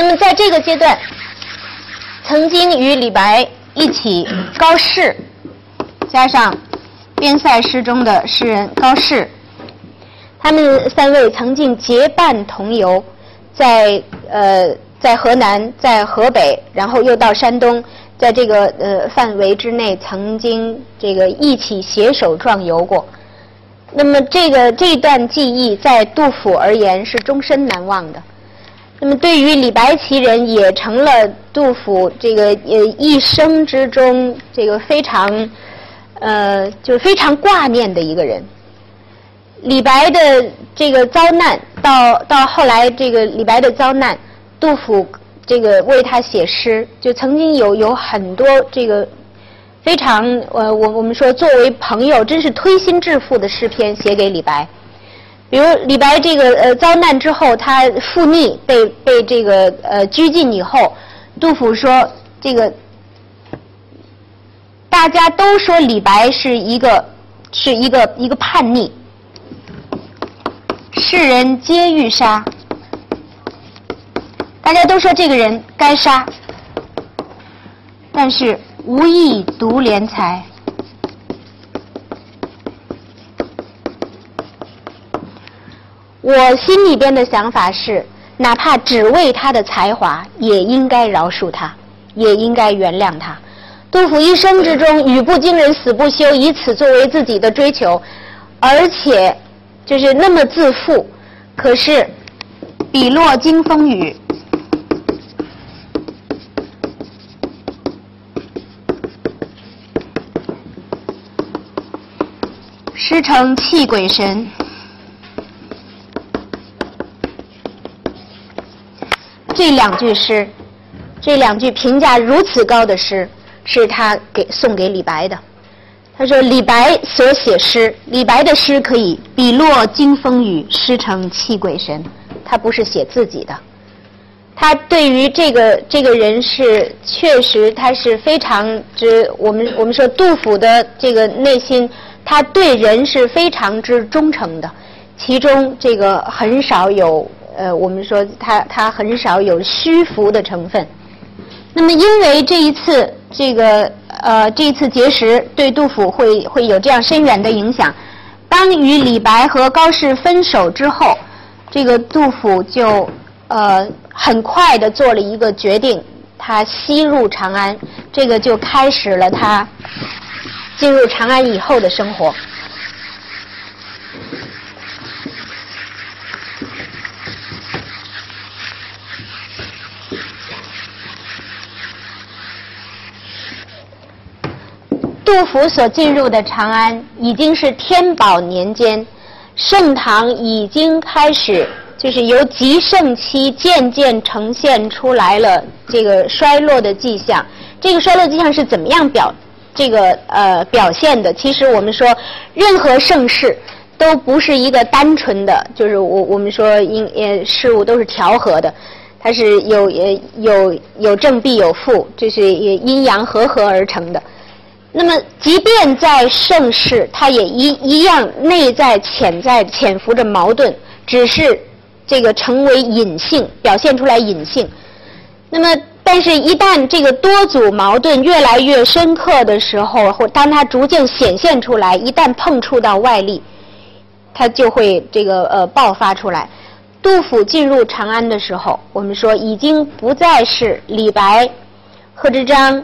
那么在这个阶段，曾经与李白一起高适，加上边塞诗中的诗人高适，他们三位曾经结伴同游，在呃在河南，在河北，然后又到山东，在这个呃范围之内，曾经这个一起携手壮游过。那么这个这段记忆，在杜甫而言是终身难忘的。那么对于李白其人，也成了杜甫这个呃一生之中这个非常呃就是非常挂念的一个人。李白的这个遭难，到到后来这个李白的遭难，杜甫这个为他写诗，就曾经有有很多这个。非常呃，我我们说作为朋友，真是推心置腹的诗篇写给李白。比如李白这个呃遭难之后，他复逆被被这个呃拘禁以后，杜甫说这个大家都说李白是一个是一个一个叛逆，世人皆欲杀，大家都说这个人该杀，但是。无意独怜才，我心里边的想法是，哪怕只为他的才华，也应该饶恕他，也应该原谅他。杜甫一生之中，语不惊人死不休，以此作为自己的追求，而且就是那么自负。可是，笔落惊风雨。诗成泣鬼神，这两句诗，这两句评价如此高的诗，是他给送给李白的。他说：“李白所写诗，李白的诗可以笔落惊风雨，诗成泣鬼神。他不是写自己的，他对于这个这个人是确实，他是非常之我们我们说杜甫的这个内心。”他对人是非常之忠诚的，其中这个很少有呃，我们说他他很少有虚浮的成分。那么，因为这一次这个呃这一次结识对杜甫会会有这样深远的影响。当与李白和高适分手之后，这个杜甫就呃很快的做了一个决定，他西入长安，这个就开始了他。进入长安以后的生活，杜甫所进入的长安已经是天宝年间，盛唐已经开始，就是由极盛期渐渐呈现出来了这个衰落的迹象。这个衰落迹象是怎么样表？这个呃表现的，其实我们说，任何盛世都不是一个单纯的，就是我我们说因呃事物都是调和的，它是有有有正必有负，这是阴阳和合而成的。那么，即便在盛世，它也一一样内在潜在潜伏着矛盾，只是这个成为隐性，表现出来隐性。那么。但是，一旦这个多组矛盾越来越深刻的时候，或当它逐渐显现出来，一旦碰触到外力，它就会这个呃爆发出来。杜甫进入长安的时候，我们说已经不再是李白、贺知章、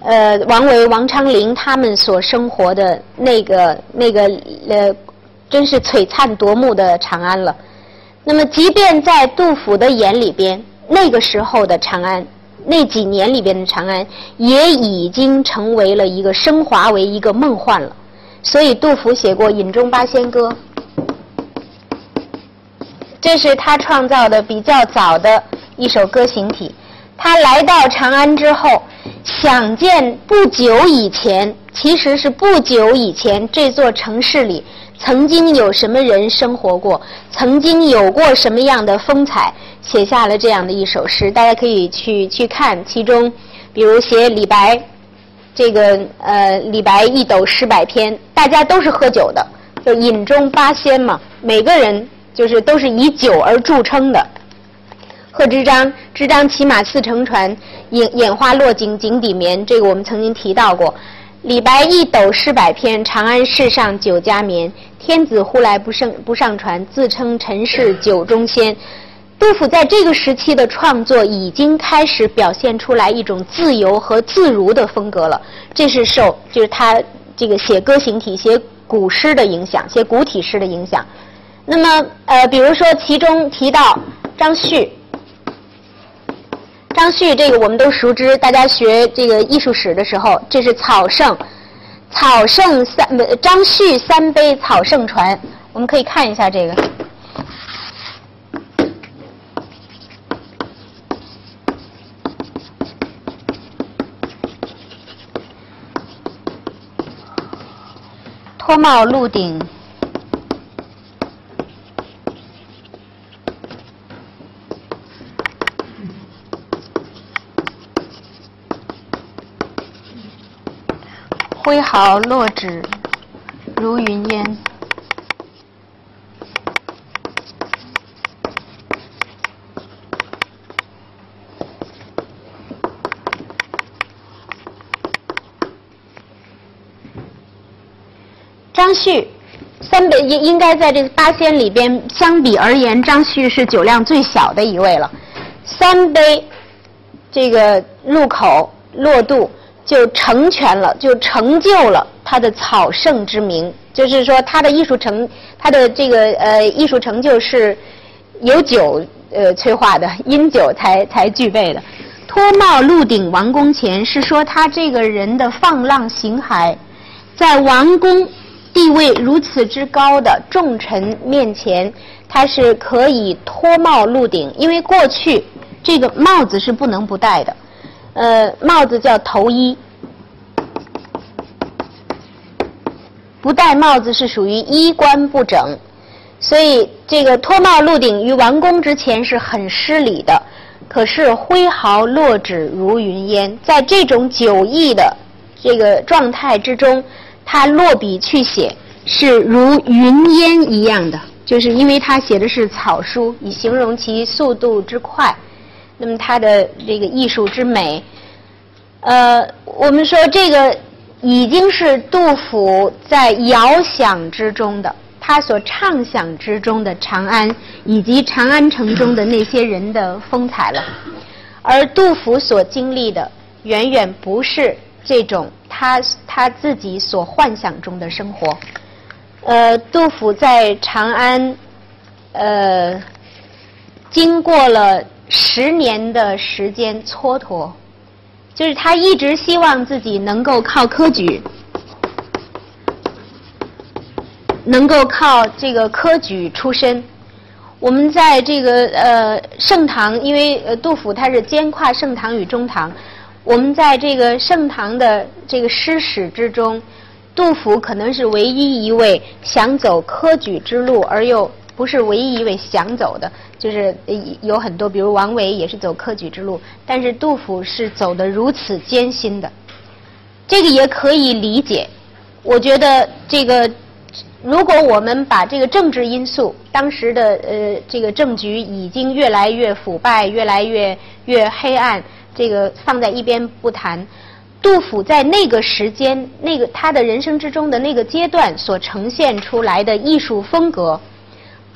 呃王维、王昌龄他们所生活的那个那个呃，真是璀璨夺目的长安了。那么，即便在杜甫的眼里边，那个时候的长安。那几年里边的长安也已经成为了一个升华为一个梦幻了，所以杜甫写过《饮中八仙歌》，这是他创造的比较早的一首歌行体。他来到长安之后，想见不久以前，其实是不久以前这座城市里。曾经有什么人生活过？曾经有过什么样的风采？写下了这样的一首诗，大家可以去去看。其中，比如写李白，这个呃，李白一斗诗百篇，大家都是喝酒的，就饮中八仙嘛，每个人就是都是以酒而著称的。贺知章，知章骑马似乘船，眼眼花落井井底眠。这个我们曾经提到过。李白一斗诗百篇，长安市上酒家眠。天子呼来不胜不上船，自称臣是酒中仙。杜甫在这个时期的创作已经开始表现出来一种自由和自如的风格了。这是受就是他这个写歌行体、写古诗的影响，写古体诗的影响。那么呃，比如说其中提到张旭。张旭这个我们都熟知，大家学这个艺术史的时候，这是草圣，草圣三张旭三杯草圣传，我们可以看一下这个。脱帽鹿顶。挥毫落纸如云烟，张旭三杯应应该在这八仙里边，相比而言，张旭是酒量最小的一位了。三杯这个入口落肚。就成全了，就成就了他的草圣之名。就是说，他的艺术成，他的这个呃艺术成就是有酒呃催化的，因酒才才具备的。脱帽鹿顶王宫前，是说他这个人的放浪形骸，在王宫地位如此之高的重臣面前，他是可以脱帽鹿顶，因为过去这个帽子是不能不戴的。呃，帽子叫头衣，不戴帽子是属于衣冠不整，所以这个脱帽露顶于王公之前是很失礼的。可是挥毫落纸如云烟，在这种酒意的这个状态之中，他落笔去写是如云烟一样的，就是因为他写的是草书，以形容其速度之快。那么他的这个艺术之美，呃，我们说这个已经是杜甫在遥想之中的，他所畅想之中的长安，以及长安城中的那些人的风采了。而杜甫所经历的，远远不是这种他他自己所幻想中的生活。呃，杜甫在长安，呃，经过了。十年的时间蹉跎，就是他一直希望自己能够靠科举，能够靠这个科举出身。我们在这个呃盛唐，因为呃杜甫他是兼跨盛唐与中唐，我们在这个盛唐的这个诗史之中，杜甫可能是唯一一位想走科举之路而又。不是唯一一位想走的，就是有很多，比如王维也是走科举之路，但是杜甫是走的如此艰辛的，这个也可以理解。我觉得这个，如果我们把这个政治因素，当时的呃这个政局已经越来越腐败，越来越越黑暗，这个放在一边不谈，杜甫在那个时间，那个他的人生之中的那个阶段所呈现出来的艺术风格。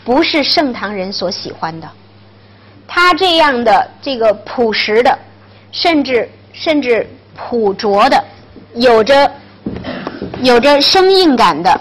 不是盛唐人所喜欢的，他这样的这个朴实的，甚至甚至朴拙的，有着有着生硬感的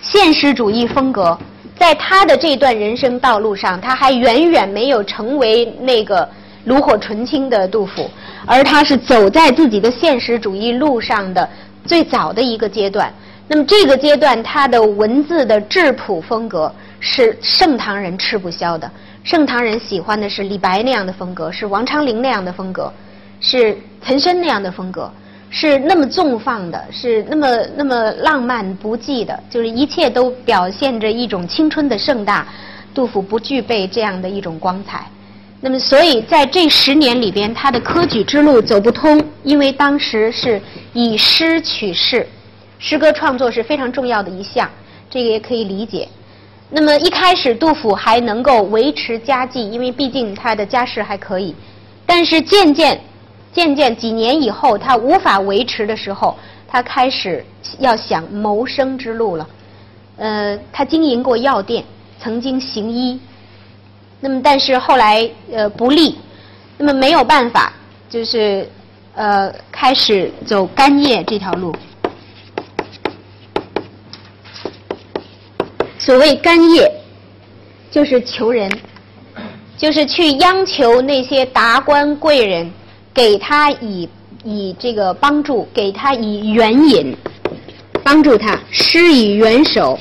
现实主义风格，在他的这段人生道路上，他还远远没有成为那个炉火纯青的杜甫，而他是走在自己的现实主义路上的最早的一个阶段。那么这个阶段，他的文字的质朴风格是盛唐人吃不消的。盛唐人喜欢的是李白那样的风格，是王昌龄那样的风格，是岑参那样的风格，是那么纵放的，是那么那么浪漫不羁的，就是一切都表现着一种青春的盛大。杜甫不具备这样的一种光彩。那么，所以在这十年里边，他的科举之路走不通，因为当时是以诗取士。诗歌创作是非常重要的一项，这个也可以理解。那么一开始杜甫还能够维持家计，因为毕竟他的家世还可以。但是渐渐、渐渐几年以后，他无法维持的时候，他开始要想谋生之路了。呃，他经营过药店，曾经行医。那么，但是后来呃不利，那么没有办法，就是呃开始走干业这条路。所谓干叶，就是求人，就是去央求那些达官贵人，给他以以这个帮助，给他以援引，帮助他施以援手，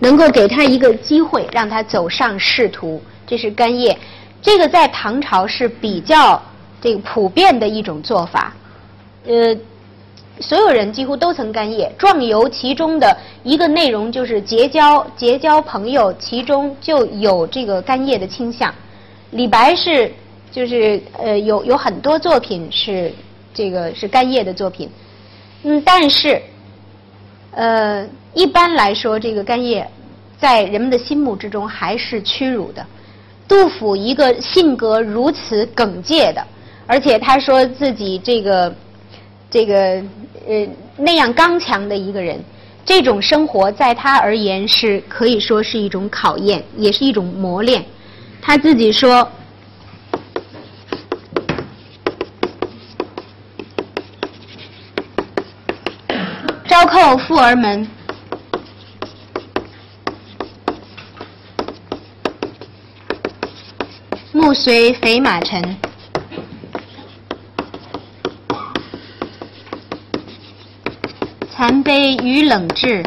能够给他一个机会，让他走上仕途。这是干叶，这个在唐朝是比较这个普遍的一种做法，呃，所有人几乎都曾干叶。壮游其中的一个内容就是结交结交朋友，其中就有这个干叶的倾向。李白是就是呃有有很多作品是这个是干叶的作品，嗯，但是呃一般来说，这个干叶在人们的心目之中还是屈辱的。杜甫一个性格如此耿介的，而且他说自己这个这个呃那样刚强的一个人，这种生活在他而言是可以说是一种考验，也是一种磨练。他自己说：“朝扣富儿门。”暮随肥马尘，残悲与冷炙，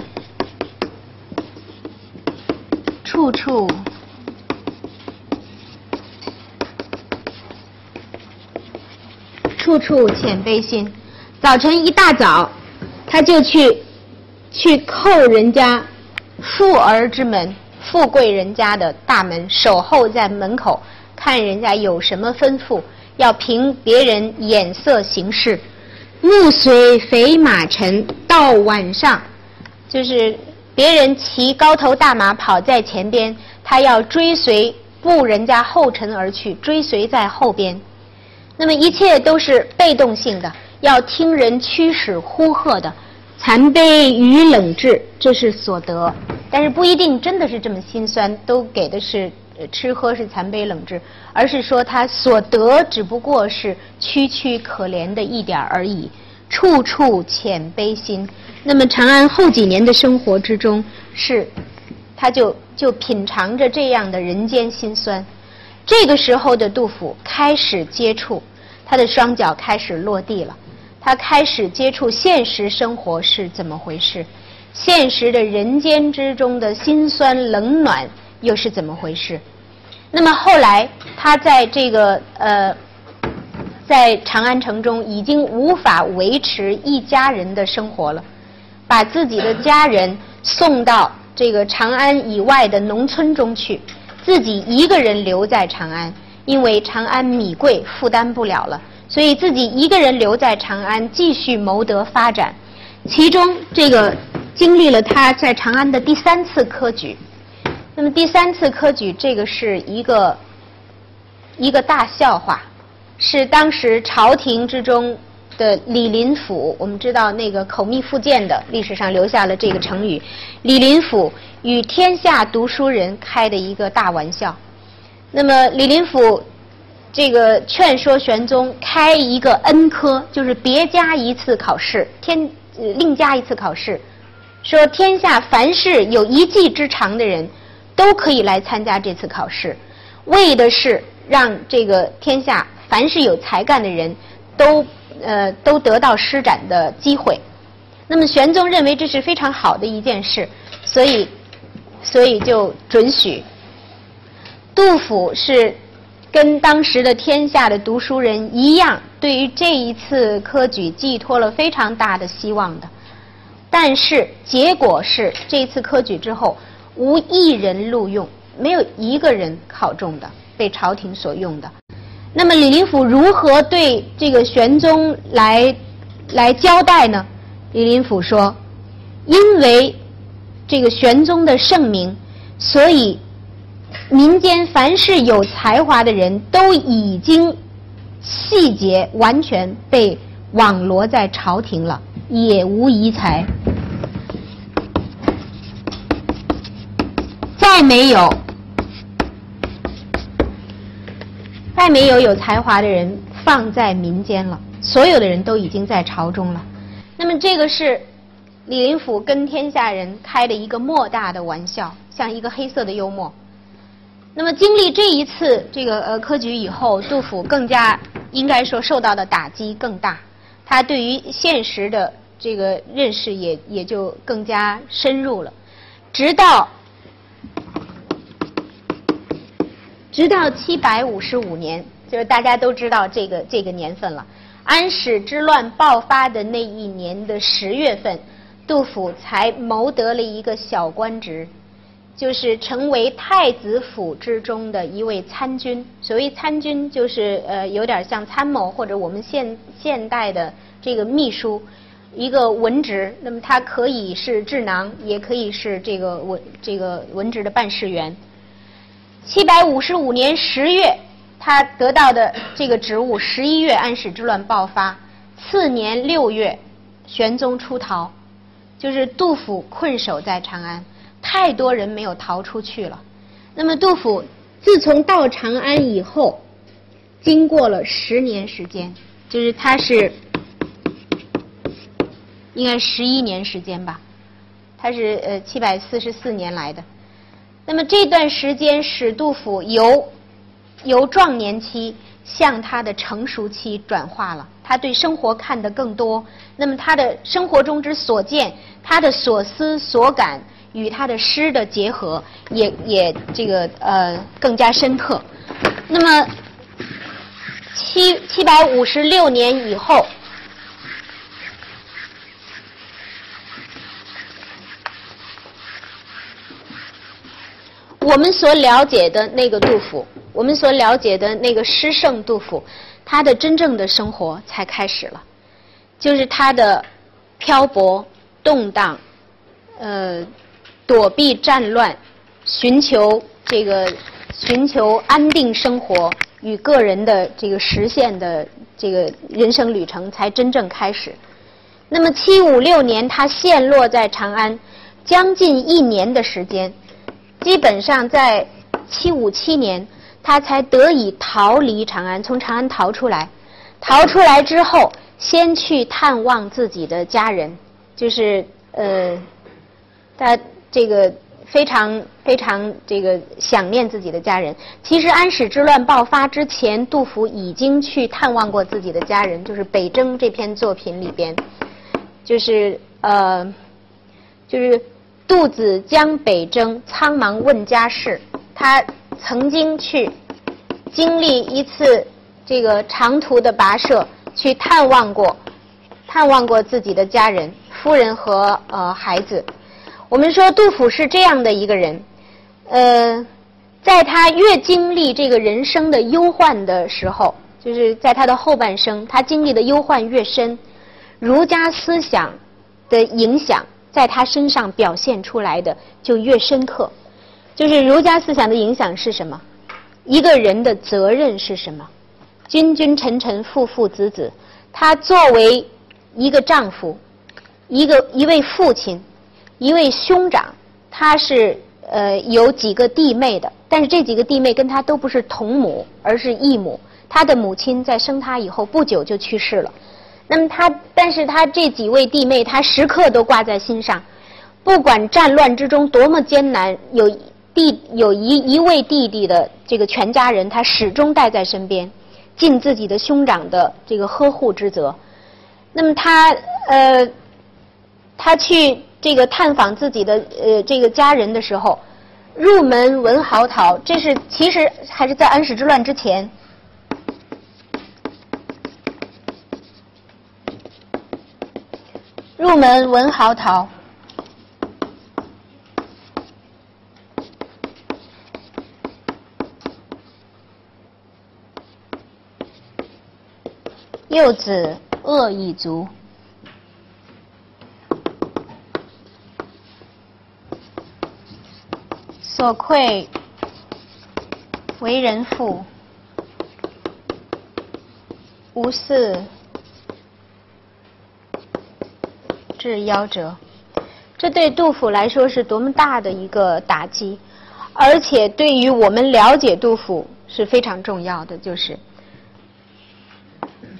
处处处处遣悲心。早晨一大早，他就去去叩人家富儿之门，富贵人家的大门，守候在门口。看人家有什么吩咐，要凭别人眼色行事。暮随肥马尘，到晚上，就是别人骑高头大马跑在前边，他要追随步人家后尘而去，追随在后边。那么一切都是被动性的，要听人驱使呼喝的。残悲与冷炙，这是所得，但是不一定真的是这么心酸，都给的是。吃喝是残杯冷炙，而是说他所得只不过是区区可怜的一点而已，处处浅悲心。那么长安后几年的生活之中，是他就就品尝着这样的人间辛酸。这个时候的杜甫开始接触，他的双脚开始落地了，他开始接触现实生活是怎么回事，现实的人间之中的辛酸冷暖又是怎么回事。那么后来，他在这个呃，在长安城中已经无法维持一家人的生活了，把自己的家人送到这个长安以外的农村中去，自己一个人留在长安，因为长安米贵，负担不了了，所以自己一个人留在长安继续谋得发展。其中这个经历了他在长安的第三次科举。那么第三次科举，这个是一个一个大笑话，是当时朝廷之中的李林甫。我们知道那个口蜜腹剑的，历史上留下了这个成语。李林甫与天下读书人开的一个大玩笑。那么李林甫这个劝说玄宗开一个恩科，就是别加一次考试，天另加一次考试，说天下凡是有一技之长的人。都可以来参加这次考试，为的是让这个天下凡是有才干的人都呃都得到施展的机会。那么玄宗认为这是非常好的一件事，所以所以就准许。杜甫是跟当时的天下的读书人一样，对于这一次科举寄托了非常大的希望的。但是结果是这次科举之后。无一人录用，没有一个人考中的，被朝廷所用的。那么李林甫如何对这个玄宗来来交代呢？李林甫说：“因为这个玄宗的圣明，所以民间凡是有才华的人都已经细节完全被网罗在朝廷了，也无遗才。没有，再没有有才华的人放在民间了，所有的人都已经在朝中了。那么这个是李林甫跟天下人开的一个莫大的玩笑，像一个黑色的幽默。那么经历这一次这个呃科举以后，杜甫更加应该说受到的打击更大，他对于现实的这个认识也也就更加深入了，直到。直到七百五十五年，就是大家都知道这个这个年份了。安史之乱爆发的那一年的十月份，杜甫才谋得了一个小官职，就是成为太子府之中的一位参军。所谓参军，就是呃有点像参谋或者我们现现代的这个秘书，一个文职。那么他可以是智囊，也可以是这个文这个文职的办事员。七百五十五年十月，他得到的这个职务。十一月，安史之乱爆发。次年六月，玄宗出逃，就是杜甫困守在长安。太多人没有逃出去了。那么，杜甫自从到长安以后，经过了十年时间，就是他是应该十一年时间吧。他是呃七百四十四年来的。那么这段时间使杜甫由由壮年期向他的成熟期转化了，他对生活看得更多。那么他的生活中之所见，他的所思所感与他的诗的结合，也也这个呃更加深刻。那么七七百五十六年以后。我们所了解的那个杜甫，我们所了解的那个诗圣杜甫，他的真正的生活才开始了，就是他的漂泊、动荡，呃，躲避战乱，寻求这个寻求安定生活与个人的这个实现的这个人生旅程才真正开始。那么七五六年，他陷落在长安，将近一年的时间。基本上在七五七年，他才得以逃离长安，从长安逃出来。逃出来之后，先去探望自己的家人，就是呃，他这个非常非常这个想念自己的家人。其实安史之乱爆发之前，杜甫已经去探望过自己的家人，就是《北征》这篇作品里边，就是呃，就是。杜子江北征，苍茫问家事。他曾经去经历一次这个长途的跋涉，去探望过，探望过自己的家人、夫人和呃孩子。我们说杜甫是这样的一个人，呃，在他越经历这个人生的忧患的时候，就是在他的后半生，他经历的忧患越深，儒家思想的影响。在他身上表现出来的就越深刻，就是儒家思想的影响是什么？一个人的责任是什么？君君臣臣父父子子，他作为一个丈夫，一个一位父亲，一位兄长，他是呃有几个弟妹的，但是这几个弟妹跟他都不是同母，而是异母。他的母亲在生他以后不久就去世了。那么他，但是他这几位弟妹，他时刻都挂在心上，不管战乱之中多么艰难，有弟有一一位弟弟的这个全家人，他始终带在身边，尽自己的兄长的这个呵护之责。那么他呃，他去这个探访自己的呃这个家人的时候，入门闻号啕，这是其实还是在安史之乱之前。入门闻号讨，幼子饿已足，所愧为人父，无事是夭折。这对杜甫来说是多么大的一个打击，而且对于我们了解杜甫是非常重要的，就是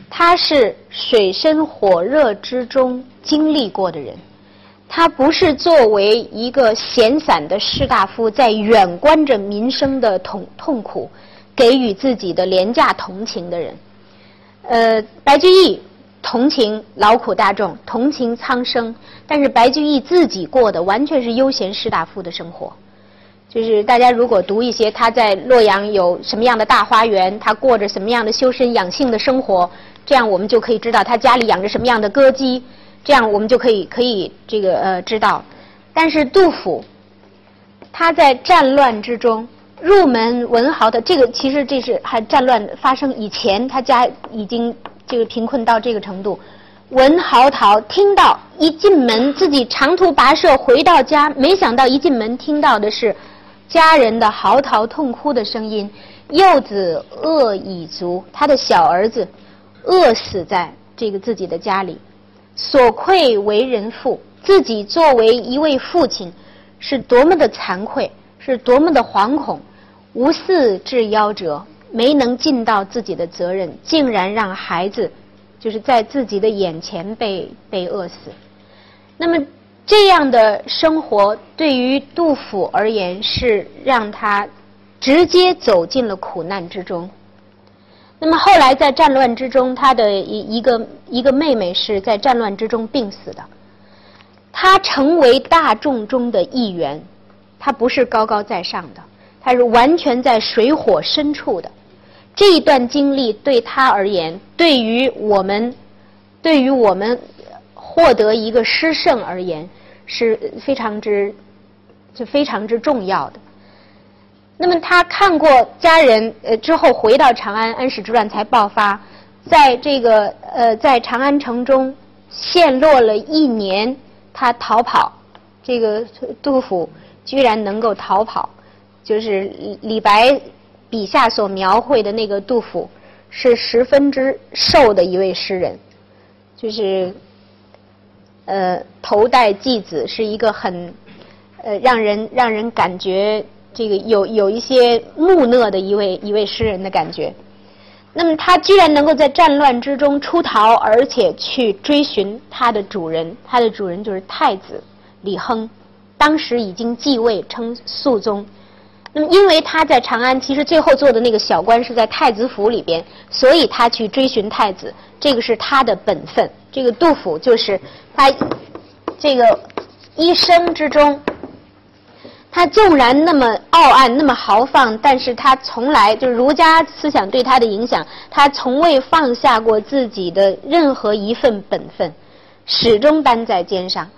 他是水深火热之中经历过的人，他不是作为一个闲散的士大夫在远观着民生的痛痛苦，给予自己的廉价同情的人。呃，白居易。同情劳苦大众，同情苍生，但是白居易自己过的完全是悠闲士大夫的生活。就是大家如果读一些他在洛阳有什么样的大花园，他过着什么样的修身养性的生活，这样我们就可以知道他家里养着什么样的歌姬，这样我们就可以可以这个呃知道。但是杜甫，他在战乱之中入门文豪的这个，其实这是还战乱发生以前，他家已经。这个贫困到这个程度，闻嚎啕，听到一进门，自己长途跋涉回到家，没想到一进门听到的是家人的嚎啕痛哭的声音。幼子饿已足，他的小儿子饿死在这个自己的家里，所愧为人父，自己作为一位父亲，是多么的惭愧，是多么的惶恐，无嗣至夭折。没能尽到自己的责任，竟然让孩子就是在自己的眼前被被饿死。那么这样的生活对于杜甫而言是让他直接走进了苦难之中。那么后来在战乱之中，他的一一个一个妹妹是在战乱之中病死的。他成为大众中的一员，他不是高高在上的，他是完全在水火深处的。这一段经历对他而言，对于我们，对于我们获得一个诗圣而言，是非常之，就非常之重要的。那么他看过家人呃之后回到长安，安史之乱才爆发，在这个呃在长安城中陷落了一年，他逃跑，这个杜甫居然能够逃跑，就是李白。笔下所描绘的那个杜甫，是十分之瘦的一位诗人，就是，呃，头戴髻子，是一个很，呃，让人让人感觉这个有有一些木讷的一位一位诗人的感觉。那么他居然能够在战乱之中出逃，而且去追寻他的主人，他的主人就是太子李亨，当时已经继位称肃宗。那么，因为他在长安，其实最后做的那个小官是在太子府里边，所以他去追寻太子，这个是他的本分。这个杜甫就是他这个一生之中，他纵然那么傲岸、那么豪放，但是他从来就是儒家思想对他的影响，他从未放下过自己的任何一份本分，始终担在肩上。